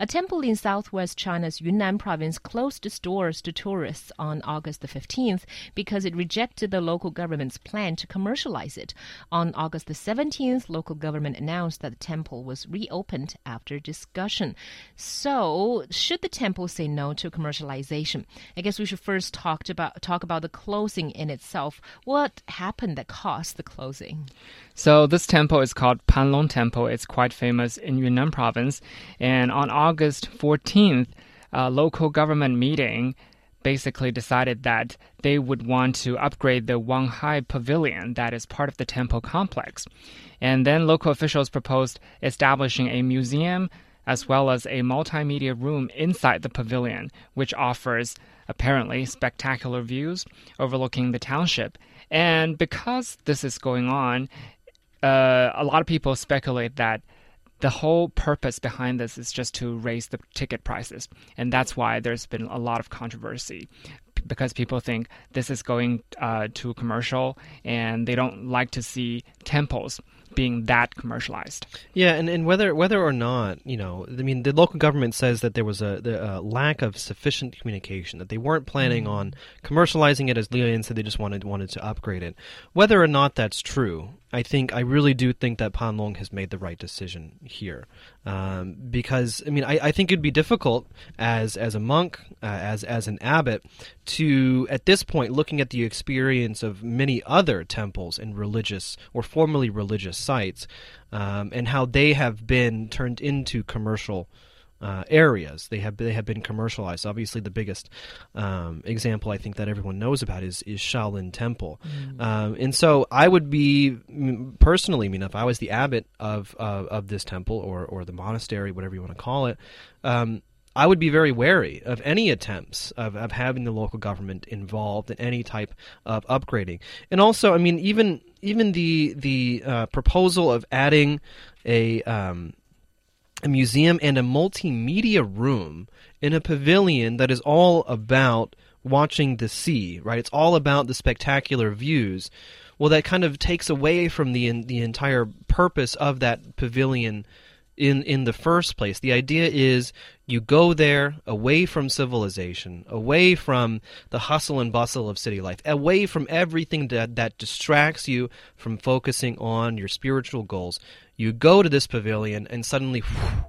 A temple in southwest China's Yunnan province closed its doors to tourists on August the 15th because it rejected the local government's plan to commercialize it. On August the 17th, local government announced that the temple was reopened after discussion. So, should the temple say no to commercialization? I guess we should first talk about talk about the closing in itself. What happened that caused the closing? So this temple is called Panlong Temple. It's quite famous in Yunnan province. And on August 14th, a local government meeting basically decided that they would want to upgrade the Wanghai Pavilion that is part of the temple complex. And then local officials proposed establishing a museum as well as a multimedia room inside the pavilion, which offers apparently spectacular views overlooking the township. And because this is going on, uh, a lot of people speculate that the whole purpose behind this is just to raise the ticket prices. And that's why there's been a lot of controversy because people think this is going uh, to commercial and they don't like to see temples being that commercialized. Yeah, and, and whether whether or not you know, I mean, the local government says that there was a, a lack of sufficient communication that they weren't planning mm. on commercializing it as Leon said they just wanted wanted to upgrade it. Whether or not that's true, I think I really do think that Panlong has made the right decision here, um, because I mean I, I think it'd be difficult as as a monk, uh, as as an abbot, to at this point looking at the experience of many other temples and religious or formerly religious sites, um, and how they have been turned into commercial uh, areas. They have they have been commercialized. Obviously, the biggest um, example I think that everyone knows about is is Shaolin Temple. Mm. Um, and so, I would be personally, I mean, if I was the abbot of uh, of this temple or or the monastery, whatever you want to call it. Um, I would be very wary of any attempts of, of having the local government involved in any type of upgrading. And also, I mean, even even the the uh, proposal of adding a um, a museum and a multimedia room in a pavilion that is all about watching the sea, right? It's all about the spectacular views. Well, that kind of takes away from the the entire purpose of that pavilion in in the first place. The idea is you go there away from civilization, away from the hustle and bustle of city life, away from everything that that distracts you from focusing on your spiritual goals. You go to this pavilion and suddenly whew,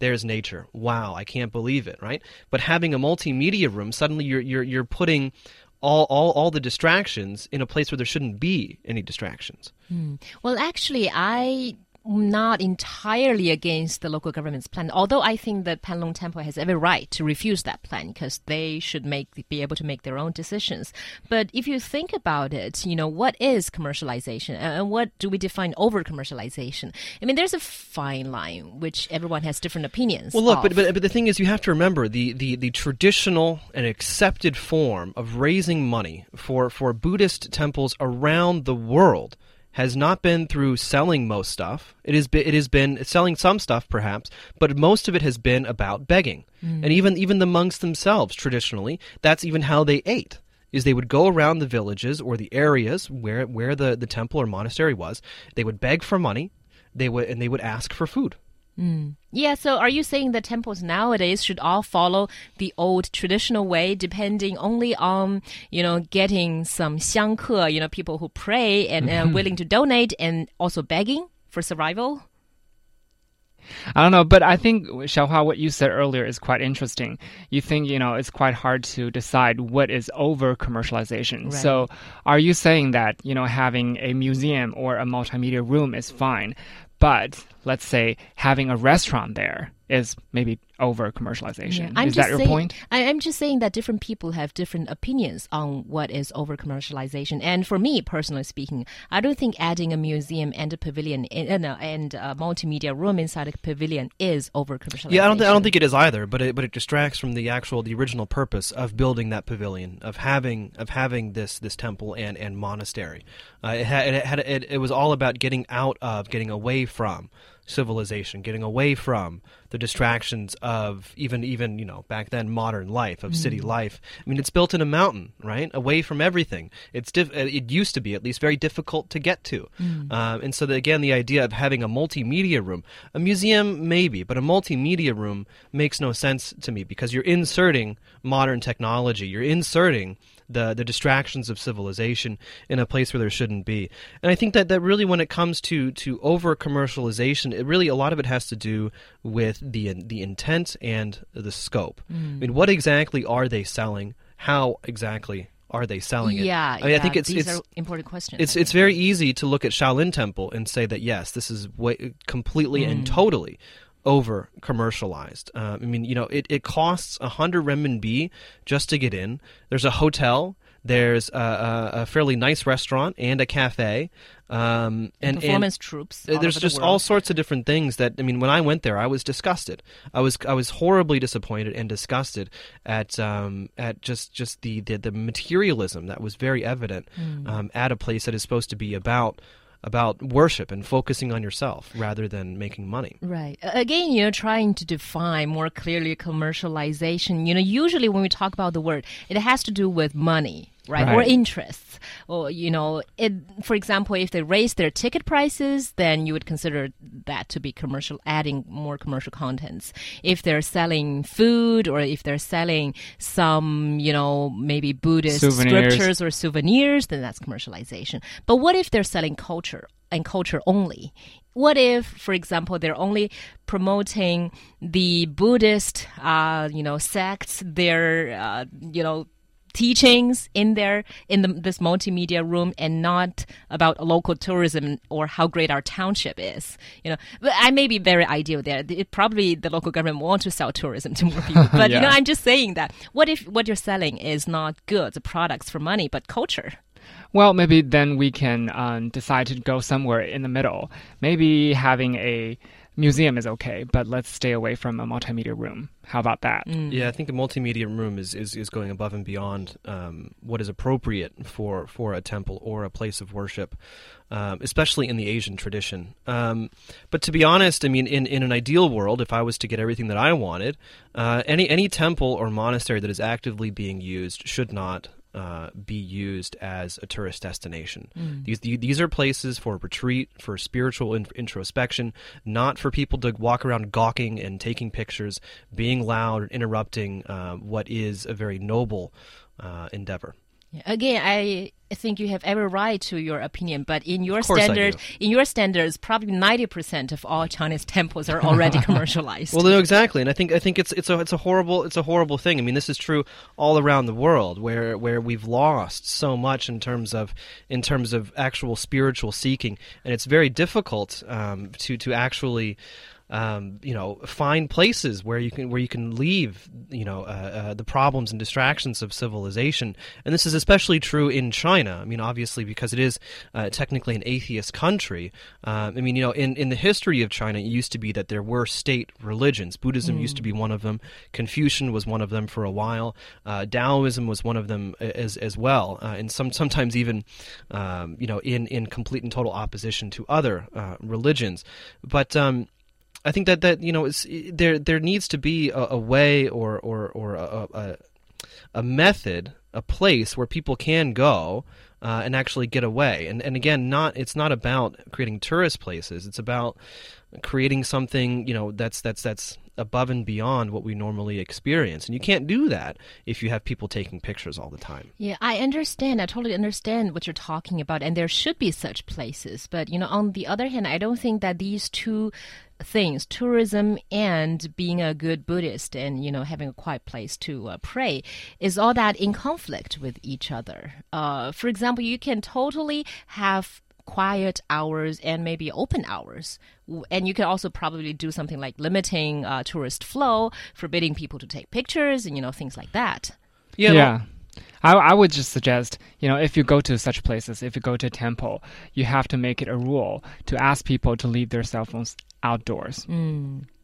there's nature. Wow, I can't believe it, right? But having a multimedia room, suddenly you're you're you're putting all, all, all the distractions in a place where there shouldn't be any distractions. Hmm. Well, actually, I not entirely against the local government's plan, although I think that Panlong Temple has every right to refuse that plan because they should make be able to make their own decisions. But if you think about it, you know, what is commercialization and what do we define over commercialization? I mean, there's a fine line which everyone has different opinions. Well, look, but, but but the thing is, you have to remember the the the traditional and accepted form of raising money for for Buddhist temples around the world has not been through selling most stuff. It has been, it has been selling some stuff perhaps, but most of it has been about begging. Mm. And even even the monks themselves traditionally, that's even how they ate. Is they would go around the villages or the areas where where the, the temple or monastery was, they would beg for money, they would and they would ask for food. Mm. Yeah, so are you saying that temples nowadays should all follow the old traditional way, depending only on, you know, getting some xiangke, you know, people who pray and are willing to donate and also begging for survival? I don't know, but I think Xiaohua, what you said earlier is quite interesting. You think you know it's quite hard to decide what is over commercialization. Right. So, are you saying that you know having a museum or a multimedia room is fine, but let's say having a restaurant there is maybe over commercialization. Yeah, is that your saying, point? I, am just saying that different people have different opinions on what is over commercialization. And for me, personally speaking, I don't think adding a museum and a pavilion and, uh, and a multimedia room inside a pavilion is over commercialization. Yeah, I don't, th- I don't think it is either. But it, but it distracts from the actual, the original purpose of building that pavilion, of having of having this this temple and and monastery. Uh, it, had, it, had, it, it was all about getting out of, getting away from civilization, getting away from the distractions of even even you know back then modern life of city life. I mean, it's built in a mountain, right, away from everything. It's diff- uh, it used to be at least very difficult to get to, um, and so the, again, the idea of having a multimedia room, a museum maybe, but a multimedia room makes no sense to me because you're inserting modern technology, you're inserting the the distractions of civilization in a place where there shouldn't be. And I think that that really when it comes to to over commercialization, it really a lot of it has to do with the the intent and the scope. I mean, what exactly are they selling? How exactly are they selling it? Yeah, I mean, I yeah, think it's these it's are important questions. it's it's very easy to look at Shaolin Temple and say that yes, this is way, completely Mm. and totally over commercialized. Uh, I mean, you know, it, it costs a hundred renminbi just to get in. There's a hotel. There's a, a, a fairly nice restaurant and a cafe. Um, and, and performance troupes. uh, there's over the just all sorts of different things that I mean. When I went there, I was disgusted. I was I was horribly disappointed and disgusted at um, at just just the, the the materialism that was very evident Hmm. um, at a place that is supposed to be about about worship and focusing on yourself rather than making money. Right. Again, you know, trying to define more clearly commercialization. You know, usually when we talk about the word, it has to do with money, right? Or interests. Or, you know, it, for example, if they raise their ticket prices, then you would consider that to be commercial, adding more commercial contents. If they're selling food or if they're selling some, you know, maybe Buddhist Souvenirs. scriptures or souvenirs, then that's commercialization. But what if they're selling culture and culture only? What if, for example, they're only promoting the Buddhist, uh, you know, sects, their, uh, you know, teachings in there in the, this multimedia room and not about local tourism or how great our township is you know. But i may be very ideal there. It, probably the local government wants to sell tourism to more people. But you know i'm just saying that what if what you're selling is not goods or products for money but culture? Well, maybe then we can um, decide to go somewhere in the middle. Maybe having a museum is okay, but let's stay away from a multimedia room. How about that? Yeah, I think a multimedia room is, is, is going above and beyond um, what is appropriate for, for a temple or a place of worship, um, especially in the Asian tradition. Um, but to be honest, I mean, in, in an ideal world, if I was to get everything that I wanted, uh, any any temple or monastery that is actively being used should not. Uh, be used as a tourist destination. These these are places for retreat, for spiritual in- introspection, not for people to walk around gawking and taking pictures, being loud, and interrupting uh, what is a very noble uh, endeavor. Again, I think you have every right to your opinion, but in your standards, in your standards, probably ninety percent of all Chinese temples are already commercialized. Well, no, exactly, and I think I think it's it's a it's a horrible it's a horrible thing. I mean, this is true all around the world, where where we've lost so much in terms of in terms of actual spiritual seeking, and it's very difficult um, to to actually. Um, you know, find places where you can where you can leave, you know, uh, uh, the problems and distractions of civilization, and this is especially true in China. I mean, obviously because it is uh, technically an atheist country. Um, I mean, you know, in in the history of China, it used to be that there were state religions. Buddhism used to be one of them. Confucian was one of them for a while. Uh, Taoism was one of them as as well, uh, and some sometimes even, um, you know, in in complete and total opposition to other uh, religions. But um, I think that that you know it's, there there needs to be a, a way or or or a, a, a method, a place where people can go uh, and actually get away. And and again, not it's not about creating tourist places. It's about creating something you know that's that's that's above and beyond what we normally experience. And you can't do that if you have people taking pictures all the time. Yeah, I understand. I totally understand what you're talking about, and there should be such places. But you know, on the other hand, I don't think that these two things, tourism and being a good Buddhist, and you know, having a quiet place to uh, pray, is all that in conflict with each other. Uh, for example, you can totally have quiet hours and maybe open hours. And you can also probably do something like limiting uh, tourist flow, forbidding people to take pictures, and you know things like that. Yeah. yeah. I, I would just suggest, you know, if you go to such places, if you go to a temple, you have to make it a rule to ask people to leave their cell phones outdoors.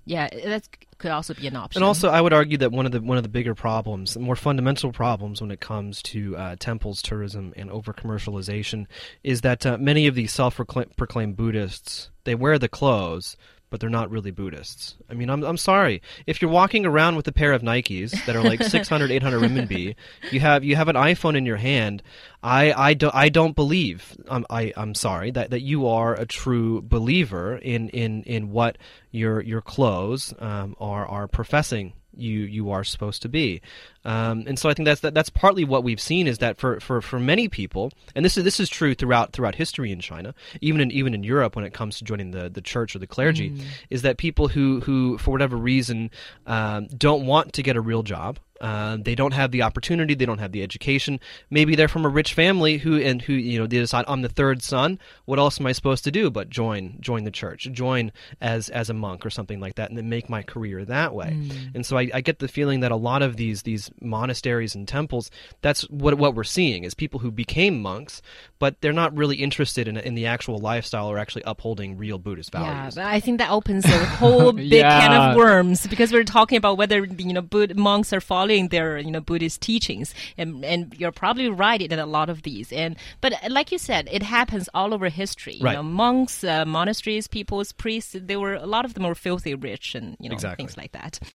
Yeah, that could also be an option. And also, I would argue that one of the one of the bigger problems, more fundamental problems when it comes to uh, temples, tourism, and over commercialization, is that uh, many of these self-proclaimed Buddhists they wear the clothes, but they're not really Buddhists. I mean, I'm, I'm sorry. If you're walking around with a pair of Nikes that are like 600, 800 renminbi, you have you have an iPhone in your hand. I, I, do, I don't believe. I'm, I, I'm sorry that, that you are a true believer in, in, in what your your clothes um, are are professing you you are supposed to be. Um, and so I think that's that, that's partly what we've seen is that for, for, for many people, and this is this is true throughout throughout history in China, even in even in Europe when it comes to joining the, the church or the clergy, mm. is that people who who for whatever reason um, don't want to get a real job uh, they don't have the opportunity. They don't have the education. Maybe they're from a rich family who and who you know they decide I'm the third son. What else am I supposed to do but join join the church, join as as a monk or something like that, and then make my career that way. Mm. And so I, I, get the feeling that a lot of these these monasteries and temples, that's what what we're seeing is people who became monks, but they're not really interested in in the actual lifestyle or actually upholding real Buddhist values. Yeah, I think that opens a whole big yeah. can of worms because we're talking about whether you know Buddha monks are following following their you know Buddhist teachings, and and you're probably right in a lot of these. And but like you said, it happens all over history. You right. know, monks, uh, monasteries, peoples, priests. They were a lot of them were filthy rich, and you know exactly. things like that.